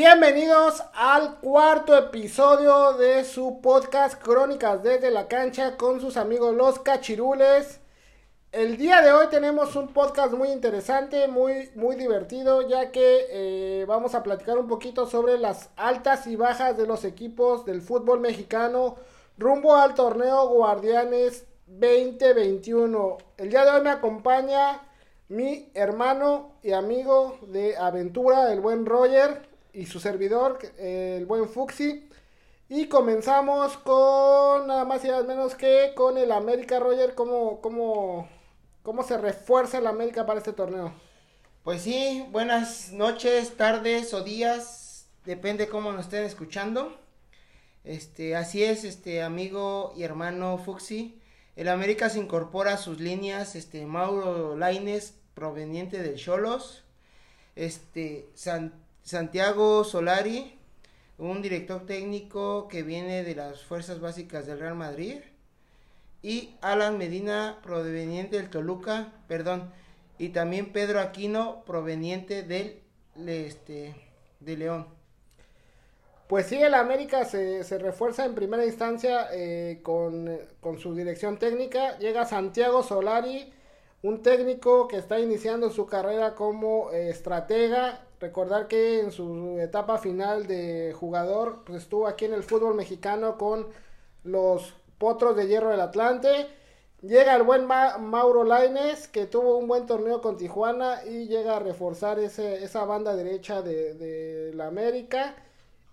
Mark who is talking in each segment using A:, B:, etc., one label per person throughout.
A: Bienvenidos al cuarto episodio de su podcast Crónicas desde la cancha con sus amigos los cachirules. El día de hoy tenemos un podcast muy interesante, muy, muy divertido, ya que eh, vamos a platicar un poquito sobre las altas y bajas de los equipos del fútbol mexicano rumbo al torneo Guardianes 2021. El día de hoy me acompaña mi hermano y amigo de aventura, el buen Roger, y su servidor, el buen Fuxi. Y comenzamos con nada más y nada menos que con el América Roger. ¿Cómo, cómo, cómo se refuerza el América para este torneo?
B: Pues sí, buenas noches, tardes o días, depende cómo nos estén escuchando. Este, así es, este amigo y hermano Fuxi. El América se incorpora a sus líneas, este Mauro Laines, proveniente del Cholos, este Santiago Solari, un director técnico que viene de las fuerzas básicas del Real Madrid, y Alan Medina, proveniente del Toluca, perdón, y también Pedro Aquino, proveniente del este, de León.
A: Pues sí, el América se, refuerza en primera instancia eh, con, con su dirección técnica. Llega Santiago Solari, un técnico que está iniciando su carrera como eh, estratega. Recordar que en su etapa final de jugador pues estuvo aquí en el fútbol mexicano con los Potros de Hierro del Atlante. Llega el buen Ma- Mauro Laines, que tuvo un buen torneo con Tijuana y llega a reforzar ese, esa banda derecha de, de la América.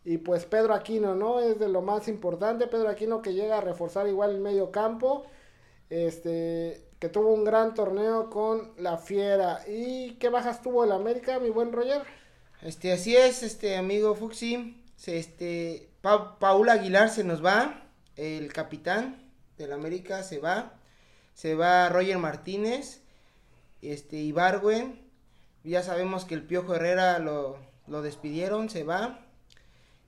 A: Y pues Pedro Aquino, ¿no? Es de lo más importante. Pedro Aquino que llega a reforzar igual el medio campo. Este, que tuvo un gran torneo con la Fiera. ¿Y qué bajas tuvo el América, mi buen Roger?
B: Este, así es, este amigo Fuxi, este, Pa- Paul Aguilar se nos va, el capitán del América se va, se va Roger Martínez, este, Ibargüen, ya sabemos que el Piojo Herrera lo, lo despidieron, se va,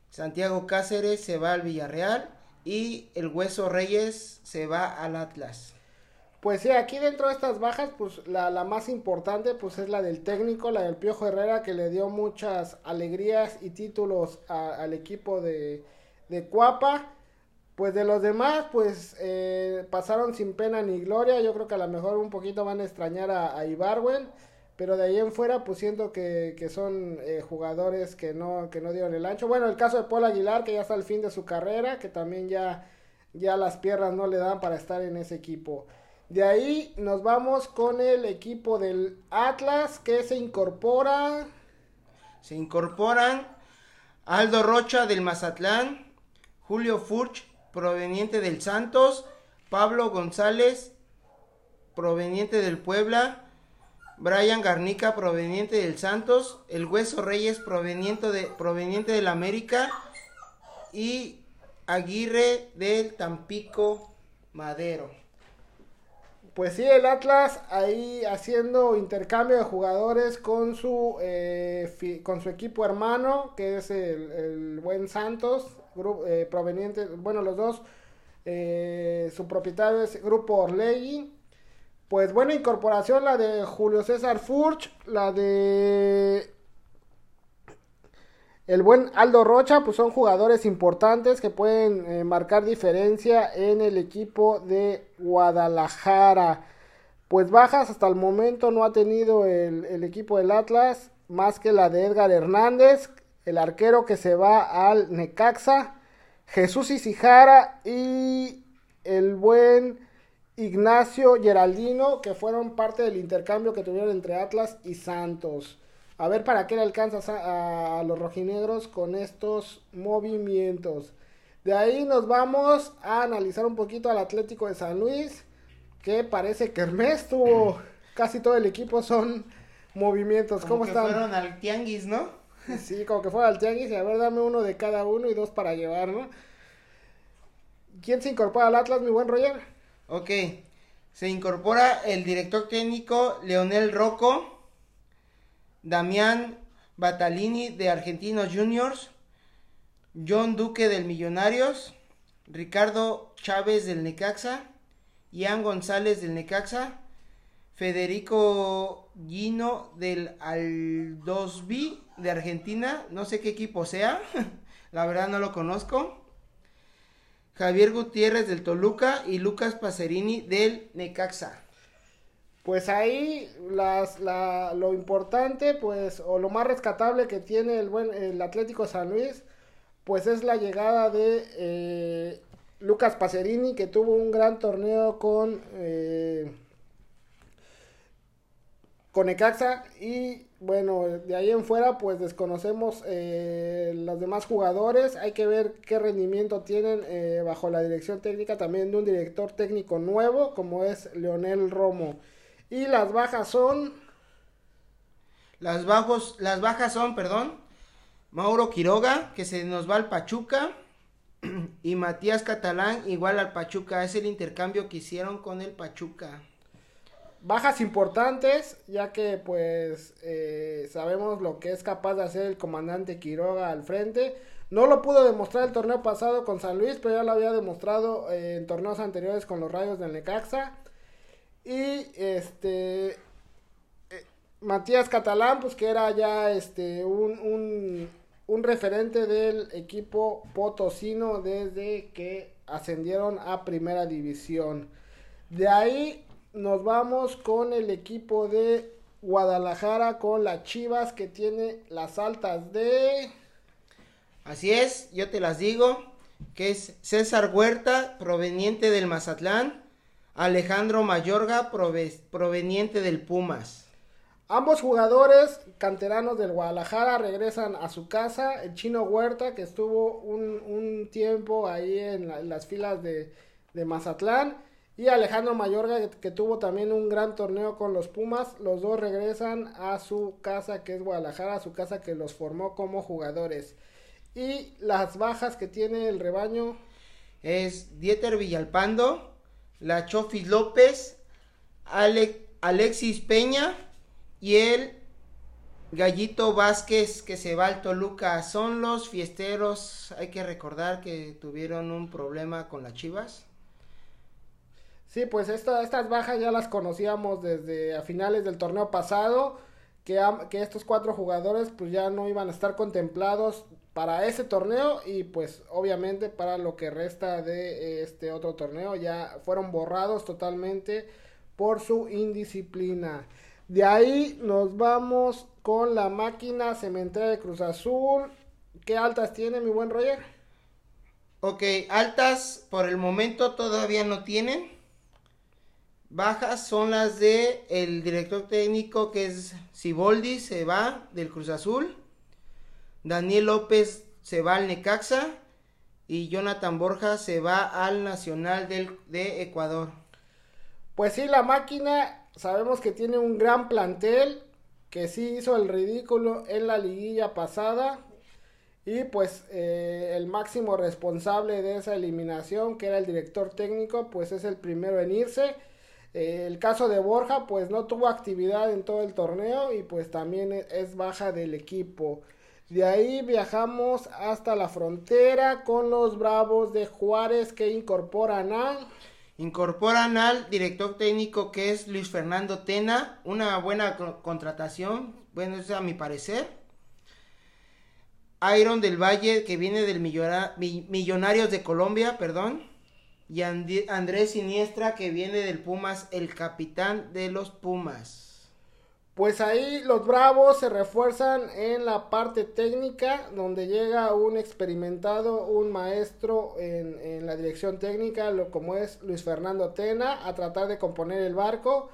B: Santiago Cáceres se va al Villarreal y el Hueso Reyes se va al Atlas.
A: Pues sí, aquí dentro de estas bajas, pues la, la más importante pues es la del técnico, la del Piojo Herrera, que le dio muchas alegrías y títulos al equipo de, de Cuapa. Pues de los demás, pues eh, pasaron sin pena ni gloria. Yo creo que a lo mejor un poquito van a extrañar a, a Ibarwen. Pero de ahí en fuera, pues siento que, que son eh, jugadores que no, que no dieron el ancho. Bueno, el caso de Paul Aguilar, que ya está al fin de su carrera, que también ya, ya las piernas no le dan para estar en ese equipo. De ahí nos vamos con el equipo del Atlas, que se incorpora.
B: Se incorporan Aldo Rocha del Mazatlán, Julio Furch proveniente del Santos, Pablo González proveniente del Puebla, Brian Garnica proveniente del Santos, el Hueso Reyes proveniente de proveniente del América y Aguirre del Tampico Madero.
A: Pues sí, el Atlas ahí haciendo intercambio de jugadores con su, eh, con su equipo hermano, que es el, buen Santos, gru- eh, proveniente, bueno, los dos, eh, su propietario es Grupo Orlegui. Pues buena incorporación la de Julio César Furch, la de el buen Aldo Rocha, pues son jugadores importantes que pueden eh, marcar diferencia en el equipo de Guadalajara. Pues bajas hasta el momento no ha tenido el, el equipo del Atlas, más que la de Edgar Hernández, el arquero que se va al Necaxa, Jesús Isijara y el buen Ignacio Geraldino, que fueron parte del intercambio que tuvieron entre Atlas y Santos. A ver para qué le alcanza a, a los rojinegros con estos movimientos. De ahí nos vamos a analizar un poquito al Atlético de San Luis, que parece que Hermes tuvo casi todo el equipo son movimientos.
B: Como
A: ¿Cómo
B: que
A: están?
B: fueron al Tianguis, ¿no?
A: Sí, como que fuera al tianguis y a ver, dame uno de cada uno y dos para llevar, ¿no? ¿Quién se incorpora al Atlas, mi buen Roger?
B: Ok, se incorpora el director técnico Leonel Rocco, Damián Batalini de Argentinos Juniors, John Duque del Millonarios, Ricardo Chávez del Necaxa, Ian González del Necaxa, Federico Gino del Aldosbi de Argentina, no sé qué equipo sea, la verdad no lo conozco. Javier Gutiérrez del Toluca. Y Lucas Pacerini del Necaxa.
A: Pues ahí las, la, lo importante, pues, o lo más rescatable que tiene el buen el Atlético San Luis, pues es la llegada de eh, Lucas Pacerini, que tuvo un gran torneo con eh, con Necaxa y bueno, de ahí en fuera pues desconocemos eh, los demás jugadores, hay que ver qué rendimiento tienen eh, bajo la dirección técnica también de un director técnico nuevo como es Leonel Romo. Y las bajas son...
B: Las, bajos, las bajas son, perdón, Mauro Quiroga, que se nos va al Pachuca, y Matías Catalán igual al Pachuca, es el intercambio que hicieron con el Pachuca.
A: Bajas importantes, ya que pues eh, sabemos lo que es capaz de hacer el comandante Quiroga al frente. No lo pudo demostrar el torneo pasado con San Luis, pero ya lo había demostrado eh, en torneos anteriores con los Rayos del Necaxa. Y este eh, Matías Catalán, pues que era ya este un, un, un referente del equipo potosino desde que ascendieron a primera división. De ahí nos vamos con el equipo de Guadalajara con las Chivas que tiene las altas de...
B: Así es, yo te las digo, que es César Huerta, proveniente del Mazatlán, Alejandro Mayorga, prove proveniente del Pumas.
A: Ambos jugadores canteranos del Guadalajara regresan a su casa. El chino Huerta, que estuvo un, un tiempo ahí en, la, en las filas de, de Mazatlán. Y Alejandro Mayorga, que, que, tuvo también un gran torneo con los Pumas. Los dos regresan a su casa, que es Guadalajara, a su casa que los formó como jugadores. Y las bajas que tiene el rebaño
B: es Dieter Villalpando, la Chofis López, Ale Alexis Peña y el Gallito Vázquez que se va al Toluca. Son los fiesteros. Hay que recordar que tuvieron un problema con las Chivas.
A: Sí, pues esta, estas bajas ya las conocíamos desde a finales del torneo pasado, que, que estos cuatro jugadores pues ya no iban a estar contemplados para ese torneo y pues obviamente para lo que resta de este otro torneo ya fueron borrados totalmente por su indisciplina. De ahí nos vamos con la máquina cementera de Cruz Azul. ¿Qué altas tiene mi buen Roger?
B: Ok, altas por el momento todavía no tienen. Bajas son las de el director técnico que es Siboldi, se va del Cruz Azul. Daniel López se va al Necaxa. Y Jonathan Borja se va al Nacional del, de Ecuador.
A: Pues sí, la máquina sabemos que tiene un gran plantel. Que sí hizo el ridículo en la liguilla pasada. Y pues eh, el máximo responsable de esa eliminación, que era el director técnico, pues es el primero en irse. Eh, el caso de Borja, pues no tuvo actividad en todo el torneo y pues también es baja del equipo. De ahí viajamos hasta la frontera con los Bravos de Juárez que incorporan.
B: Incorporan al director técnico que es Luis Fernando Tena, una buena contratación, bueno, eso a mi parecer. Iron del Valle que viene del Millonarios de Colombia, perdón y And Andrés Siniestra que viene del Pumas, el capitán de los Pumas.
A: Pues ahí los Bravos se refuerzan en la parte técnica, donde llega un experimentado, un maestro en, en la dirección técnica, lo, como es Luis Fernando Tena, a tratar de componer el barco.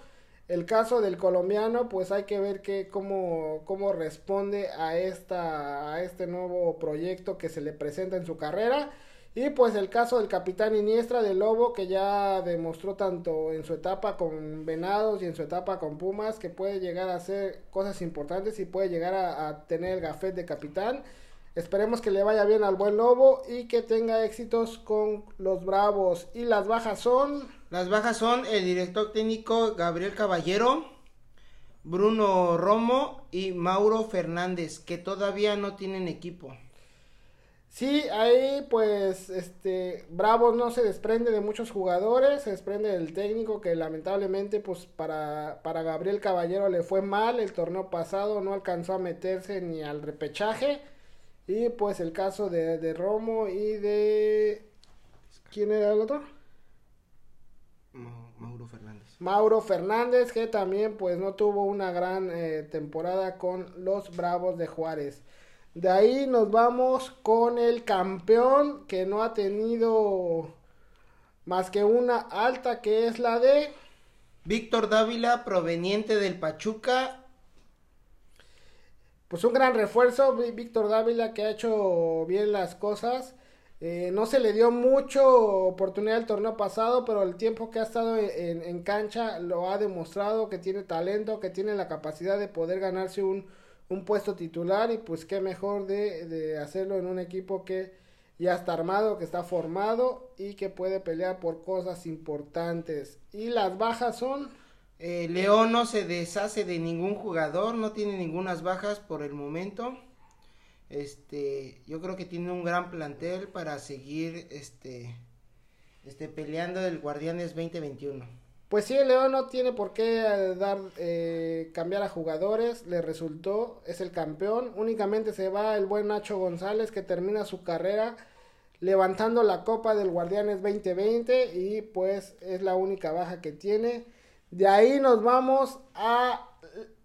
A: El caso del colombiano, pues hay que ver cómo, cómo responde a, esta, a este nuevo proyecto que se le presenta en su carrera. Y pues el caso del capitán Iniestra de Lobo, que ya demostró tanto en su etapa con Venados y en su etapa con Pumas, que puede llegar a hacer cosas importantes y puede llegar a, a tener el gafet de capitán. Esperemos que le vaya bien al buen Lobo y que tenga éxitos con los Bravos. Y las bajas son...
B: Las bajas son el director técnico Gabriel Caballero, Bruno Romo y Mauro Fernández, que todavía no tienen equipo.
A: Sí, ahí pues este Bravos no se desprende de muchos jugadores, se desprende del técnico que lamentablemente pues para, para Gabriel Caballero le fue mal el torneo pasado, no alcanzó a meterse ni al repechaje y pues el caso de, de Romo y de... ¿Quién era el otro?
B: Ma- Mauro Fernández.
A: Mauro Fernández, que también pues no tuvo una gran eh, temporada con los Bravos de Juárez. De ahí nos vamos con el campeón que no ha tenido más que una alta que es la de
B: Víctor Dávila, proveniente del Pachuca.
A: pues un gran refuerzo, Víctor Dávila que ha hecho bien las cosas. Eh, no se le dio mucho oportunidad el torneo pasado, pero el tiempo que ha estado en- en cancha lo ha demostrado que tiene talento, que tiene la capacidad de poder ganarse un, un puesto titular y pues qué mejor de, de hacerlo en un equipo que ya está armado, que está formado y que puede pelear por cosas importantes. Y las bajas son...
B: Eh, León no se deshace de ningún jugador, no tiene ningunas bajas por el momento. Este, yo creo que tiene un gran plantel para seguir este, este peleando el Guardianes 2021.
A: Pues sí, el León no tiene por qué eh, dar eh, cambiar a jugadores, le resultó, es el campeón, únicamente se va el buen Nacho González que termina su carrera levantando la copa del Guardianes 2020 y pues es la única baja que tiene. De ahí nos vamos a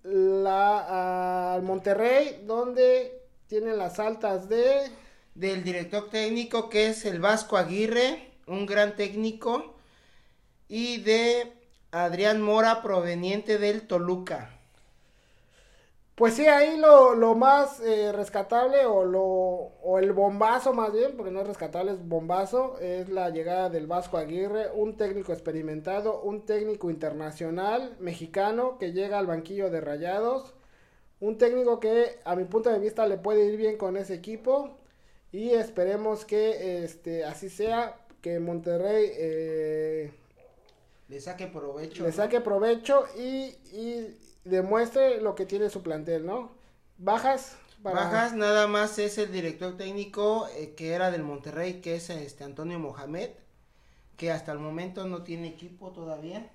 A: la Monterrey donde tienen las altas de
B: Del director técnico que es el Vasco Aguirre, un gran técnico, y de Adrián Mora proveniente del Toluca.
A: Pues sí, ahí lo, lo más eh, rescatable o, lo, o el bombazo más bien, porque no es rescatable, es bombazo, es la llegada del Vasco Aguirre, un técnico experimentado, un técnico internacional mexicano que llega al banquillo de Rayados, un técnico que a mi punto de vista le puede ir bien con ese equipo y esperemos que este así sea, que Monterrey eh,
B: Le saque provecho.
A: le saque provecho y, y demuestre lo que tiene su plantel, ¿no? Bajas para
B: Bajas nada más es el director técnico eh, que era del Monterrey, que es este Antonio Mohamed, que hasta el momento no tiene equipo todavía.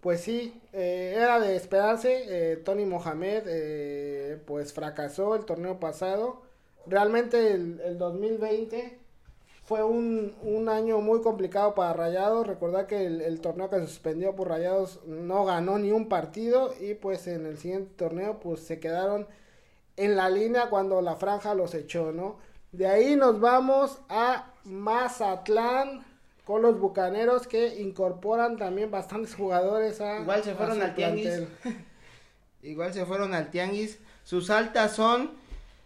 A: Pues sí, eh, era de esperarse. eh, Tony Mohamed eh, pues fracasó el torneo pasado. Realmente el, el 2020 fue un, un año muy complicado para Rayados. Recordar que el, el torneo que se suspendió por Rayados no ganó ni un partido y pues en el siguiente torneo pues se quedaron en la línea cuando la franja los echó, ¿no? De ahí nos vamos a Mazatlán con los Bucaneros que incorporan también bastantes jugadores a
B: Igual se fueron al Tianguis. Igual se fueron al Tianguis. Sus altas son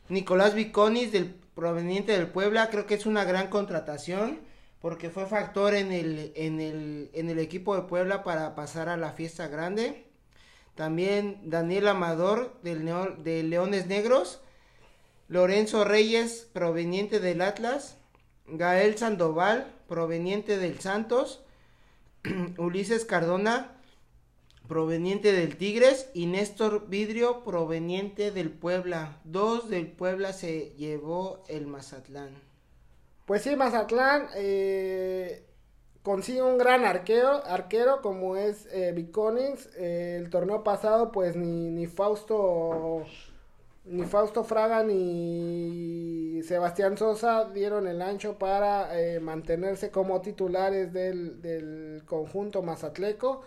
B: Nicolás Viconis, del, proveniente del Puebla. Creo que es una gran contratación porque fue factor en el, en el, en el equipo de Puebla para pasar a la fiesta grande. También Daniel Amador del de Leones Negros. Lorenzo Reyes, proveniente del Atlas. Gael Sandoval, proveniente del Santos. Ulises Cardona, proveniente del Tigres. Y Néstor Vidrio, proveniente del Puebla. Dos del Puebla se llevó el Mazatlán.
A: Pues sí, Mazatlán eh, consigue un gran arquero, arquero como es eh. Eh, el torneo pasado, pues ni, ni Fausto ni Fausto Fraga ni Sebastián Sosa dieron el ancho para eh, mantenerse como titulares del, del conjunto mazatleco.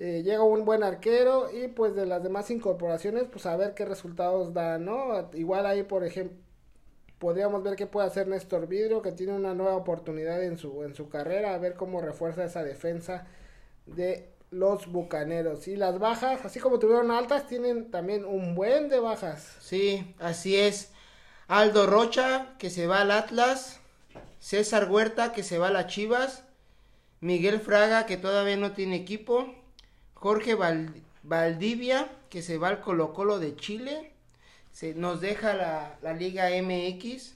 A: Eh, llega un buen arquero y pues de las demás incorporaciones, pues a ver qué resultados dan, ¿no? Igual ahí, por ejemplo, podríamos ver qué puede hacer Néstor Vidrio, que tiene una nueva oportunidad en su, en su carrera, a ver cómo refuerza esa defensa de los Bucaneros. Y las bajas, así como tuvieron altas, tienen también un buen de bajas.
B: Sí, así es. Aldo Rocha, que se va al Atlas. César Huerta, que se va a las Chivas. Miguel Fraga, que todavía no tiene equipo. Jorge Val- Valdivia, que se va al Colo Colo de Chile. Se nos deja la, la Liga MX.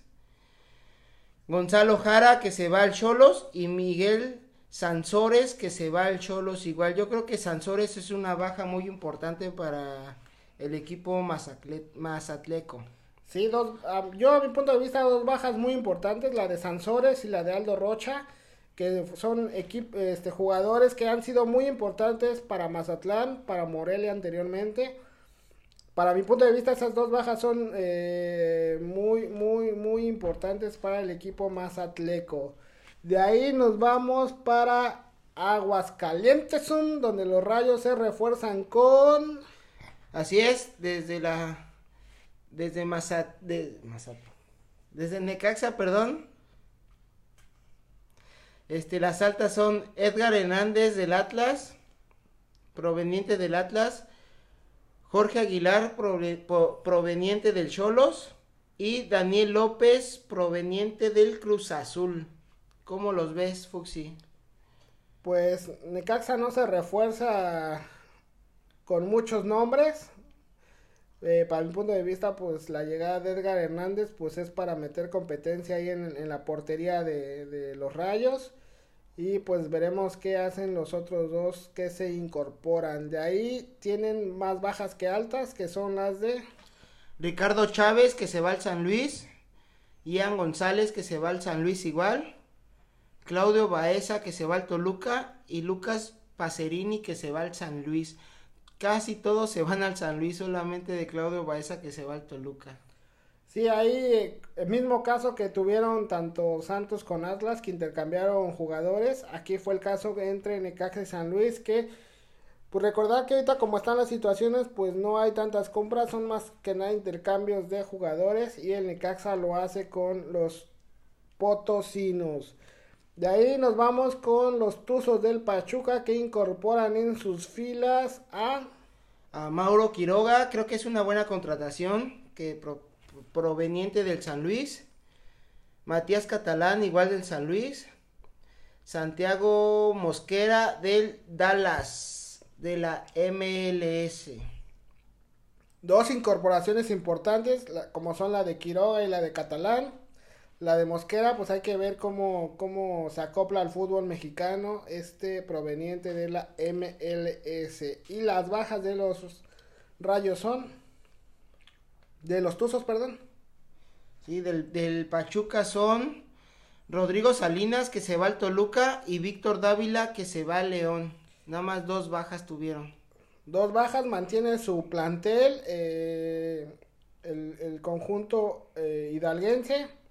B: Gonzalo Jara, que se va al Cholos. Y Miguel Sansores, que se va al Cholos igual. Yo creo que Sansores es una baja muy importante para el equipo Mazacle- Mazatleco.
A: Sí, dos, ah, yo a mi punto de vista dos bajas muy importantes, la de Sansores y la de Aldo Rocha, que son este, jugadores que han sido muy importantes para Mazatlán, para Morelia anteriormente. Para mi punto de vista esas dos bajas son eh, muy, muy, muy importantes para el equipo mazatleco. De ahí nos vamos para Aguascalientes, donde los rayos se refuerzan con...
B: Así es, desde la. Desde Mazat. De, Mazat- desde Necaxa, perdón. Este, las altas son Edgar Hernández del Atlas, proveniente del Atlas. Jorge Aguilar, proveniente del Cholos. Y Daniel López, proveniente del Cruz Azul. ¿Cómo los ves, Fuxi?
A: Pues Necaxa no se refuerza con muchos nombres. Eh, para mi punto de vista, pues la llegada de Edgar Hernández, pues es para meter competencia ahí en, la portería de, de los Rayos. Y pues veremos qué hacen los otros dos que se incorporan. De ahí tienen más bajas que altas, que son las de...
B: Ricardo Chávez que se va al San Luis. Ian González que se va al San Luis igual. Claudio Baeza que se va al Toluca. Y Lucas Pacerini que se va al San Luis. Casi todos se van al San Luis, solamente de Claudio Baeza que se va al Toluca.
A: Sí, ahí el mismo caso que tuvieron tanto Santos con Atlas que intercambiaron jugadores. Aquí fue el caso entre Necaxa y San Luis que pues recordar que ahorita como están las situaciones pues no hay tantas compras, son más que nada intercambios de jugadores y el Necaxa lo hace con los potosinos. De ahí nos vamos con los Tuzos del Pachuca que incorporan en sus filas a
B: A Mauro Quiroga, creo que es una buena contratación que pro- proveniente del San Luis. Matías Catalán, igual del San Luis. Santiago Mosquera del Dallas, de la MLS.
A: Dos incorporaciones importantes, como son la de Quiroga y la de Catalán. La de Mosquera, pues hay que ver cómo, cómo se acopla al fútbol mexicano, este proveniente de la MLS. Y las bajas de los rayos son, de los Tuzos, perdón.
B: Sí, del, del Pachuca son Rodrigo Salinas que se va al Toluca y Víctor Dávila que se va al León. Nada más dos bajas tuvieron.
A: Dos bajas, mantiene su plantel, eh, el, el conjunto eh, hidalguense.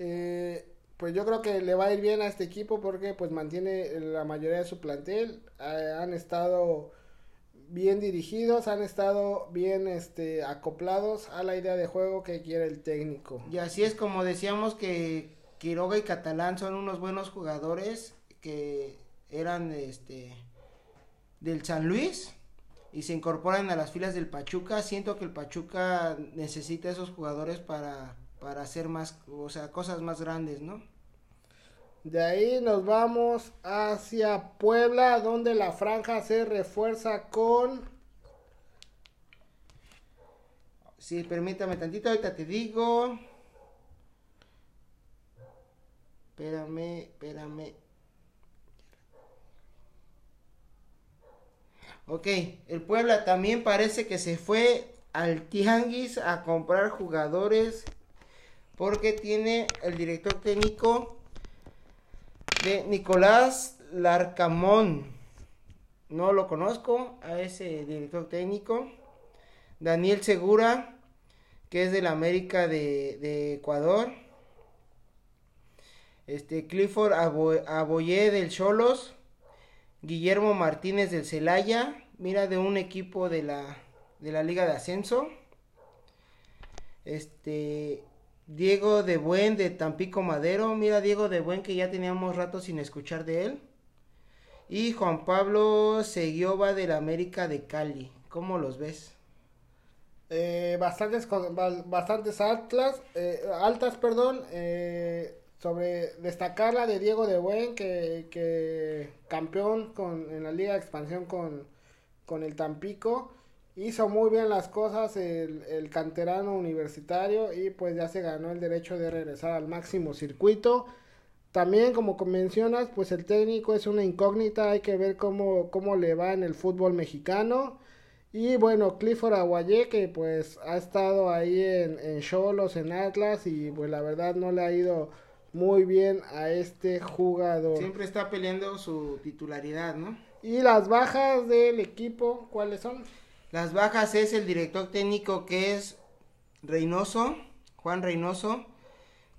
A: Eh, pues yo creo que le va a ir bien a este equipo porque pues mantiene la mayoría de su plantel. Eh, han estado bien dirigidos, han estado bien este, acoplados a la idea de juego que quiere el técnico.
B: Y así es como decíamos que Quiroga y Catalán son unos buenos jugadores que eran este del San Luis y se incorporan a las filas del Pachuca. Siento que el Pachuca necesita esos jugadores para, para hacer más, o sea, cosas más grandes, ¿no?
A: De ahí nos vamos hacia Puebla, donde la franja se refuerza con
B: Sí, permítame tantito, ahorita te digo. Espérame, espérame. Ok, el Puebla también parece que se fue al Tianguis a comprar jugadores porque tiene el director técnico de Nicolás Larcamón. No lo conozco a ese director técnico. Daniel Segura, que es del América de, Ecuador. Este, Clifford Abo- Aboyé del Cholos. Guillermo Martínez del Celaya. Mira, de un equipo de la, de la Liga de Ascenso. Este, Diego de Buen de Tampico Madero. Mira, Diego de Buen que ya teníamos rato sin escuchar de él. Y Juan Pablo Seguioba del América de Cali. ¿Cómo los ves?
A: eh, bastantes, bastantes altas, eh, altas perdón, eh, sobre destacar la de Diego de Buen, que, que campeón con, en la Liga de Expansión con, con el Tampico. Hizo muy bien las cosas el, el canterano universitario y pues ya se ganó el derecho de regresar al máximo circuito. También, como mencionas, pues el técnico es una incógnita, hay que ver cómo, cómo le va en el fútbol mexicano. Y bueno, Clifford Aguayé, que pues ha estado ahí en, en Cholos, en Atlas, y pues la verdad no le ha ido muy bien a este jugador.
B: Siempre está peleando su titularidad, ¿no?
A: Y las bajas del equipo, ¿cuáles son?
B: Las bajas es el director técnico que es Reynoso, Juan Reynoso,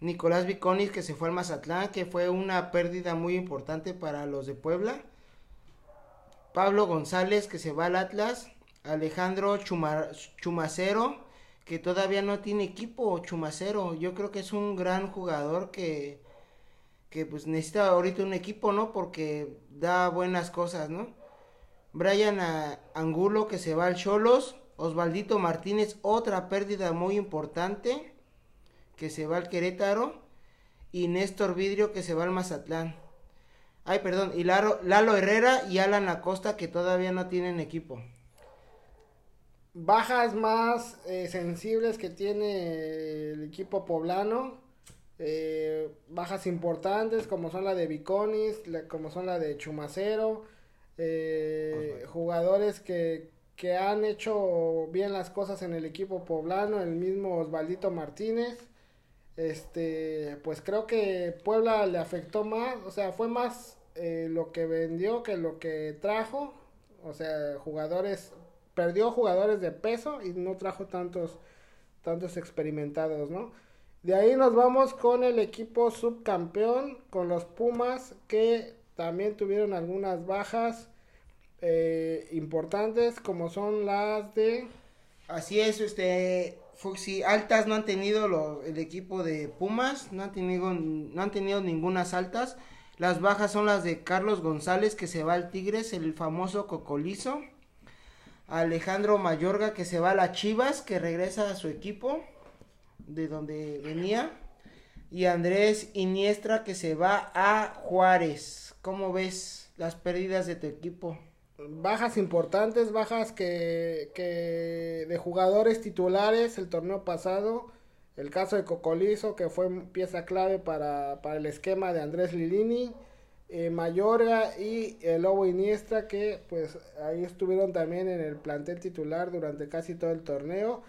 B: Nicolás Viconis que se fue al Mazatlán, que fue una pérdida muy importante para los de Puebla. Pablo González que se va al Atlas, Alejandro Chuma- Chumacero que todavía no tiene equipo, Chumacero, yo creo que es un gran jugador que que pues necesita ahorita un equipo, ¿no? Porque da buenas cosas, ¿no? Brian Angulo que se va al Cholos, Osvaldito Martínez, otra pérdida muy importante que se va al Querétaro y Néstor Vidrio que se va al Mazatlán. Ay, perdón, y Lalo Herrera y Alan Acosta que todavía no tienen equipo.
A: Bajas más eh, sensibles que tiene el equipo poblano. eh, bajas importantes como son la de Viconis, como son la de Chumacero. Eh, jugadores que, que han hecho bien las cosas en el equipo poblano, el mismo Osvaldito Martínez. Este, pues creo que Puebla le afectó más, o sea, fue más eh, lo que vendió que lo que trajo. O sea, jugadores, perdió jugadores de peso y no trajo tantos, tantos experimentados, ¿no? De ahí nos vamos con el equipo subcampeón, con los Pumas, que también tuvieron algunas bajas eh, importantes, como son las de...
B: Así es, este Fuxi, altas no han tenido el equipo de Pumas, no han tenido no han tenido ningunas altas. Las bajas son las de Carlos González que se va al Tigres, el famoso Cocolizo. Alejandro Mayorga que se va a las Chivas, que regresa a su equipo de donde venía. Y Andrés Iniestra que se va a Juárez. ¿Cómo ves las pérdidas de tu equipo?
A: Bajas importantes, bajas que, que de jugadores titulares el torneo pasado. El caso de Cocolizo, que fue pieza clave para, para el esquema de Andrés Lilini. eh, y el Lobo Iniestra, que pues ahí estuvieron también en el plantel titular durante casi todo el torneo.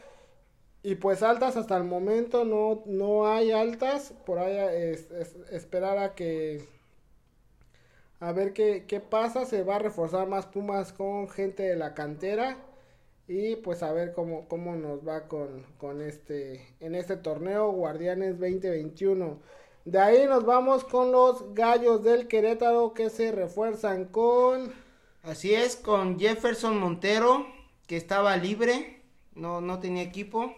A: Y pues altas hasta el momento no, no hay altas. Por ahí es- esperar a que a ver qué, qué pasa. Se va a reforzar más Pumas con gente de la cantera. Y pues a ver cómo, cómo nos va con, con este en este torneo Guardianes 2021. De ahí nos vamos con los gallos del Querétaro que se refuerzan con
B: Así es, con Jefferson Montero, que estaba libre, no, no tenía equipo.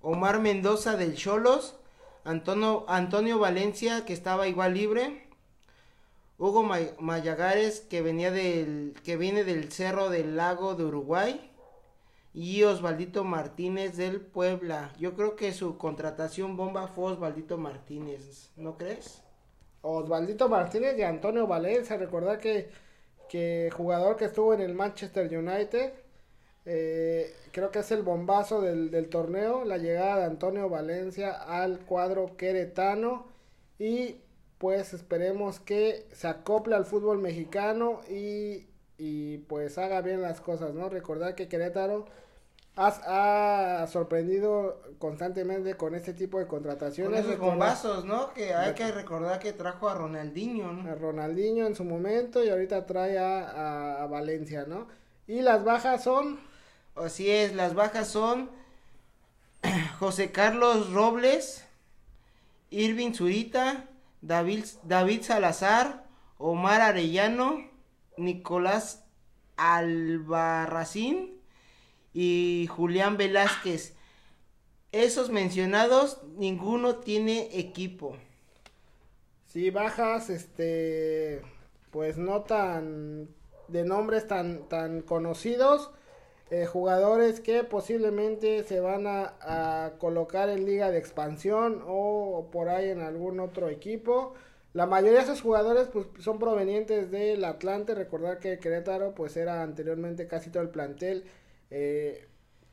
B: Omar Mendoza del Cholos, Antonio, Antonio Valencia, que estaba igual libre. Hugo May- Mayagares, que venía del, que viene del Cerro del Lago de Uruguay. Y Osvaldito Martínez del Puebla. Yo creo que su contratación bomba fue Osvaldito Martínez, ¿no crees?
A: Osvaldito Martínez y Antonio Valencia. Recordar que, que jugador que estuvo en el Manchester United. eh, creo que es el bombazo del, del torneo. La llegada de Antonio Valencia al cuadro queretano. Y pues esperemos que se acople al fútbol mexicano y, y pues haga bien las cosas, ¿no? Recordar que Querétaro has- ha, sorprendido constantemente con este tipo de
B: Con
A: contrataciones.
B: esos
A: Recordar-
B: bombazos, ¿no? Que hay que recordar que trajo a Ronaldinho, ¿no?
A: a Ronaldinho en su momento y ahorita trae a, a- a Valencia, ¿no? Y las bajas son
B: Así es, las bajas son José Carlos Robles, Irving Zurita, David, David Salazar, Omar Arellano, Nicolás Albarracín y Julián Velázquez. Esos mencionados, ninguno tiene equipo.
A: sí bajas, este, pues no tan de nombres tan tan conocidos, eh, jugadores que posiblemente se van a, colocar en liga de expansión o por ahí en algún otro equipo. La mayoría de esos jugadores pues, son provenientes del Atlante. Recordar que Querétaro pues era anteriormente casi todo el plantel. eh,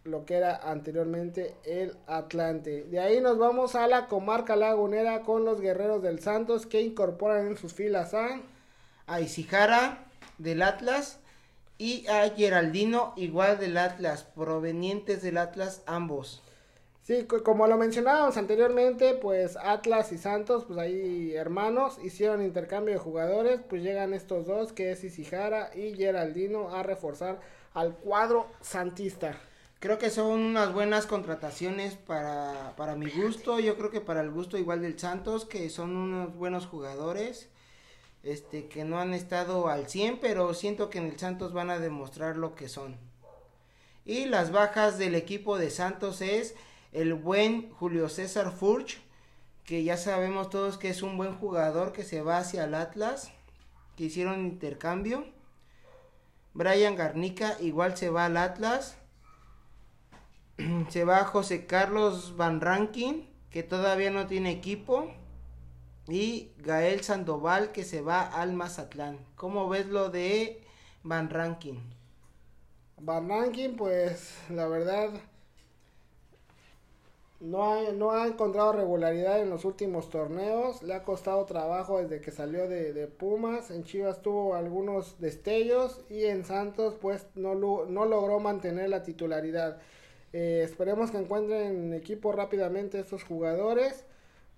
A: lo que era anteriormente el Atlante. De ahí nos vamos a la comarca lagunera con los guerreros del Santos que incorporan en sus filas a
B: A Isijara del Atlas y a Geraldino, igual del Atlas, provenientes del Atlas ambos.
A: Sí, co- como lo mencionábamos anteriormente, pues Atlas y Santos, pues ahí hermanos, hicieron intercambio de jugadores, pues llegan estos dos, que es Isijara y Geraldino, a reforzar al cuadro santista.
B: Creo que son unas buenas contrataciones para, para mi gusto. Yo creo que para el gusto igual del Santos, que son unos buenos jugadores. Este, que no han estado al 100, pero siento que en el Santos van a demostrar lo que son. Y las bajas del equipo de Santos es el buen Julio César Furch, que ya sabemos todos que es un buen jugador que se va hacia el Atlas, que hicieron intercambio. Brian Garnica igual se va al Atlas. Se va José Carlos Van Rankin, que todavía no tiene equipo. Y Gael Sandoval, que se va al Mazatlán. ¿Cómo ves lo de Van Rankin?
A: Van Rankin, pues la verdad no ha, encontrado regularidad en los últimos torneos. Le ha costado trabajo desde que salió de, Pumas. En Chivas tuvo algunos destellos y en Santos pues no logró mantener la titularidad. Eh, esperemos que encuentren equipo rápidamente estos jugadores.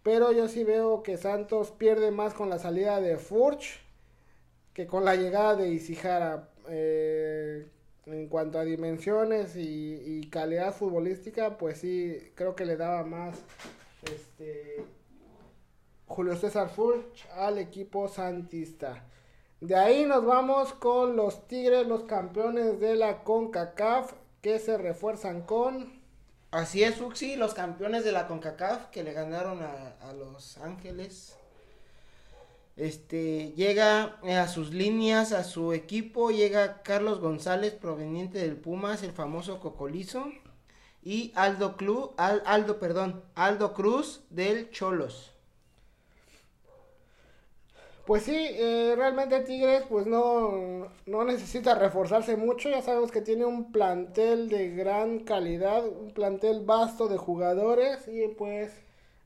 A: Pero yo sí veo que Santos pierde más con la salida de Furch que con la llegada de Isijara. Eh, en cuanto a dimensiones y, calidad futbolística, pues sí, creo que le daba más este, Julio César Furch al equipo santista. De ahí nos vamos con los Tigres, los campeones de la CONCACAF, que se refuerzan con...
B: Así es, Fuxi, los campeones de la CONCACAF que le ganaron a, a Los Ángeles. Este llega eh, a sus líneas, a su equipo, llega Carlos González proveniente del Pumas, el famoso Cocolizo, y Aldo Clu, Al- Aldo, perdón, Aldo Cruz del Cholos.
A: Pues sí, eh, realmente Tigres pues no, no necesita reforzarse mucho, ya sabemos que tiene un plantel de gran calidad, un plantel vasto de jugadores y pues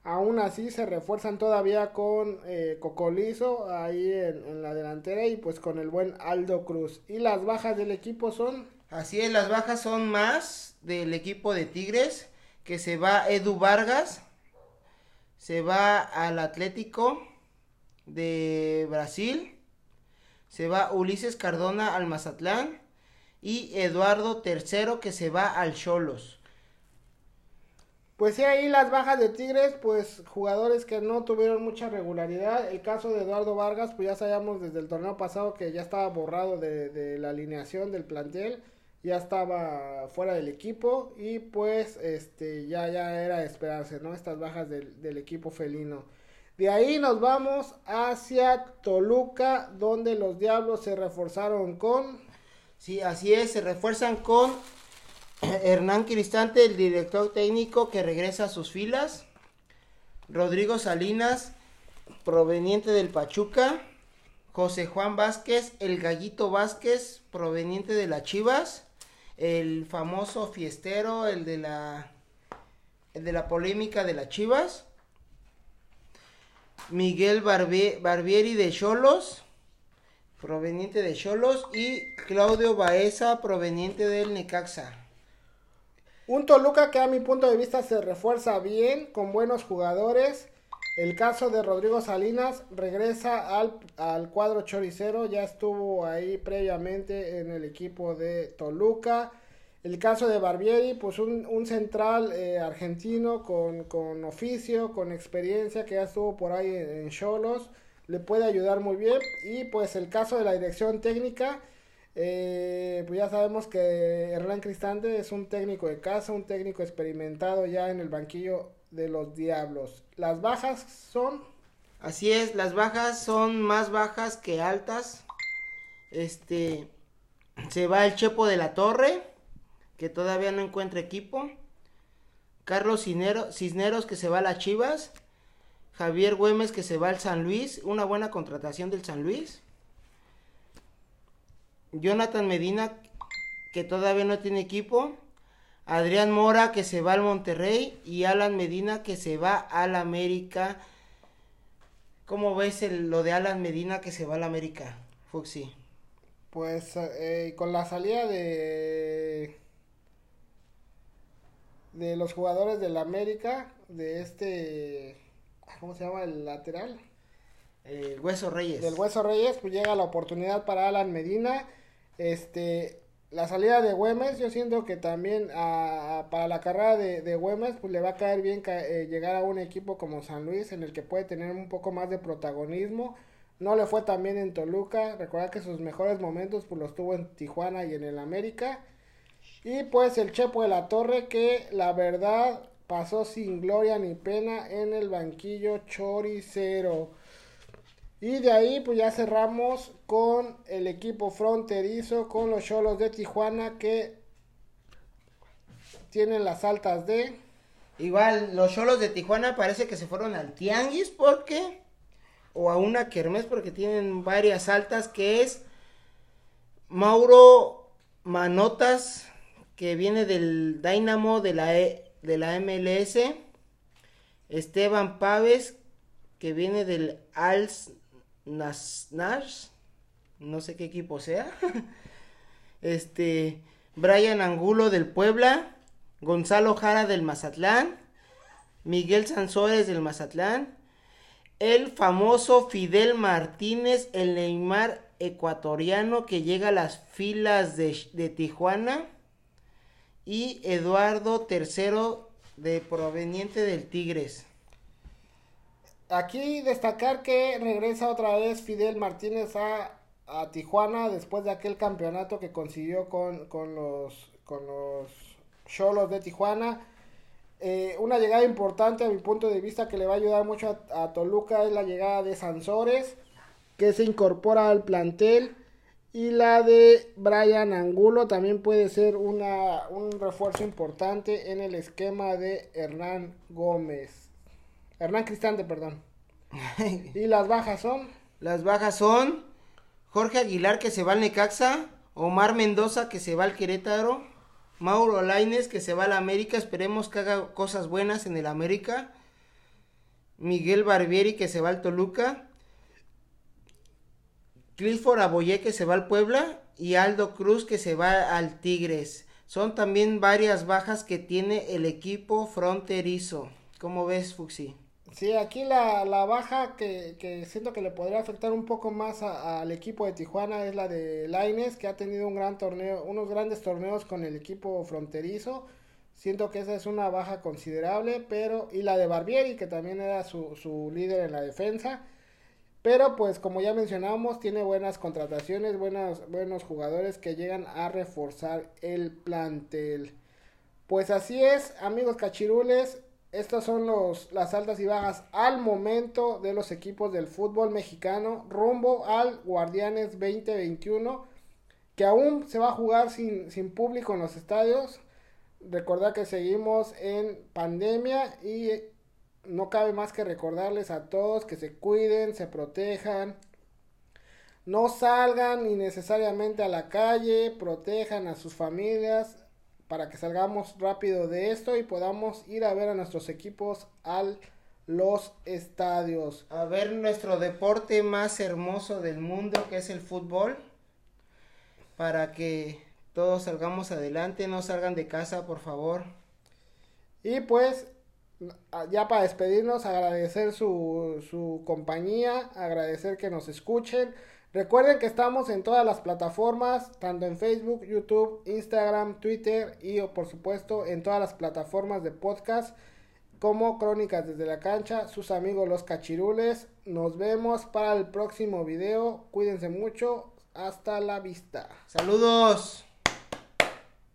A: aún así se refuerzan todavía con eh, Cocolizo ahí en, en la delantera y pues con el buen Aldo Cruz. Y las bajas del equipo son...
B: Así es, las bajas son más del equipo de Tigres, que se va Edu Vargas, se va al Atlético de Brasil, se va Ulises Cardona al Mazatlán y Eduardo Tercero que se va al Cholos.
A: Pues sí, ahí las bajas de Tigres, pues jugadores que no tuvieron mucha regularidad. El caso de Eduardo Vargas, pues ya sabíamos desde el torneo pasado que ya estaba borrado de, de la alineación del plantel, ya estaba fuera del equipo y pues este ya, ya era esperarse, ¿no? Estas bajas del, del equipo felino. De ahí nos vamos hacia Toluca, donde los Diablos se reforzaron con...
B: Sí, así es, se refuerzan con Hernán Cristante, el director técnico que regresa a sus filas. Rodrigo Salinas, proveniente del Pachuca. José Juan Vázquez, el Gallito Vázquez, proveniente de las Chivas. El famoso fiestero, el de la, el de la polémica de las Chivas. Miguel Barbie- Barbieri de Cholos, proveniente de Cholos. Y Claudio Baeza, proveniente del Necaxa.
A: Un Toluca que a mi punto de vista se refuerza bien, con buenos jugadores. El caso de Rodrigo Salinas regresa al, al cuadro choricero, ya estuvo ahí previamente en el equipo de Toluca. El caso de Barbieri, pues un, un central eh, argentino con, con oficio, con experiencia, que ya estuvo por ahí en Cholos, le puede ayudar muy bien. Y pues el caso de la dirección técnica, eh, pues ya sabemos que Hernán Cristante es un técnico de casa, un técnico experimentado ya en el banquillo de los Diablos. Las bajas son
B: Así es, las bajas son más bajas que altas. Este se va el Chepo de la Torre, que todavía no encuentra equipo. Carlos Cisnero- Cisneros que se va a las Chivas. Javier Güemes que se va al San Luis, una buena contratación del San Luis. Jonathan Medina que todavía no tiene equipo. Adrián Mora que se va al Monterrey y Alan Medina que se va al América. ¿Cómo ves lo de Alan Medina que se va al América, Fuxi?
A: Pues eh, con la salida de de los jugadores del América, de este, ¿cómo se llama? El lateral.
B: El Hueso Reyes.
A: Del Hueso Reyes, pues llega la oportunidad para Alan Medina. Este, la salida de Güemes, yo siento que también a, para la carrera de, de, Güemes, pues le va a caer bien ca eh, llegar a un equipo como San Luis, en el que puede tener un poco más de protagonismo. No le fue tan bien en Toluca, recuerda que sus mejores momentos pues los tuvo en Tijuana y en el América. Y pues el Chepo de la Torre que la verdad pasó sin gloria ni pena en el banquillo choricero. Y de ahí pues ya cerramos con el equipo fronterizo, con los Cholos de Tijuana que tienen las altas de...
B: Igual los Cholos de Tijuana parece que se fueron al Tianguis porque... O a una Kermés porque tienen varias altas que es Mauro Manotas que viene del Dynamo de la, e, de la MLS. Esteban Paves que viene del Nash, no sé qué equipo sea. este, Brian Angulo del Puebla, Gonzalo Jara del Mazatlán, Miguel Sansores del Mazatlán, el famoso Fidel Martínez, el Neymar ecuatoriano que llega a las filas de, de Tijuana, y Eduardo III de proveniente del Tigres.
A: Aquí destacar que regresa otra vez Fidel Martínez a, a Tijuana después de aquel campeonato que consiguió con, con los con los Cholos de Tijuana. Eh, una llegada importante a mi punto de vista que le va a ayudar mucho a, a, Toluca es la llegada de Sansores, que se incorpora al plantel. Y la de Brian Angulo también puede ser una, un refuerzo importante en el esquema de Hernán Gómez. Hernán Cristante, perdón. ¿Y las bajas son?
B: Las bajas son Jorge Aguilar que se va al Necaxa, Omar Mendoza que se va al Querétaro, Mauro Laines que se va al América, esperemos que haga cosas buenas en el América, Miguel Barbieri que se va al Toluca, Clifford Aboyé que se va al Puebla y Aldo Cruz que se va al Tigres. Son también varias bajas que tiene el equipo fronterizo. ¿Cómo ves, Fuxi?
A: Sí, aquí la, la baja que, que, siento que le podría afectar un poco más al equipo de Tijuana es la de Laines, que ha tenido un gran torneo, unos grandes torneos con el equipo fronterizo. Siento que esa es una baja considerable, pero y la de Barbieri, que también era su, su líder en la defensa. Pero pues como ya mencionamos, tiene buenas contrataciones, buenas, buenos jugadores que llegan a reforzar el plantel. Pues así es, amigos cachirules, estas son los, las altas y bajas al momento de los equipos del fútbol mexicano rumbo al Guardianes 2021 que aún se va a jugar sin, sin público en los estadios. Recordad que seguimos en pandemia y no cabe más que recordarles a todos que se cuiden, se protejan, no salgan innecesariamente a la calle, protejan a sus familias, para que salgamos rápido de esto y podamos ir a ver a nuestros equipos al los estadios.
B: A ver nuestro deporte más hermoso del mundo que es el fútbol. Para que todos salgamos adelante, no salgan de casa, por favor.
A: Y pues, ya para despedirnos, agradecer su, su compañía, agradecer que nos escuchen. Recuerden que estamos en todas las plataformas, tanto en Facebook, YouTube, Instagram, Twitter y por supuesto en todas las plataformas de podcast como Crónicas desde la cancha, sus amigos los cachirules. Nos vemos para el próximo video. Cuídense mucho. Hasta la vista.
B: Saludos.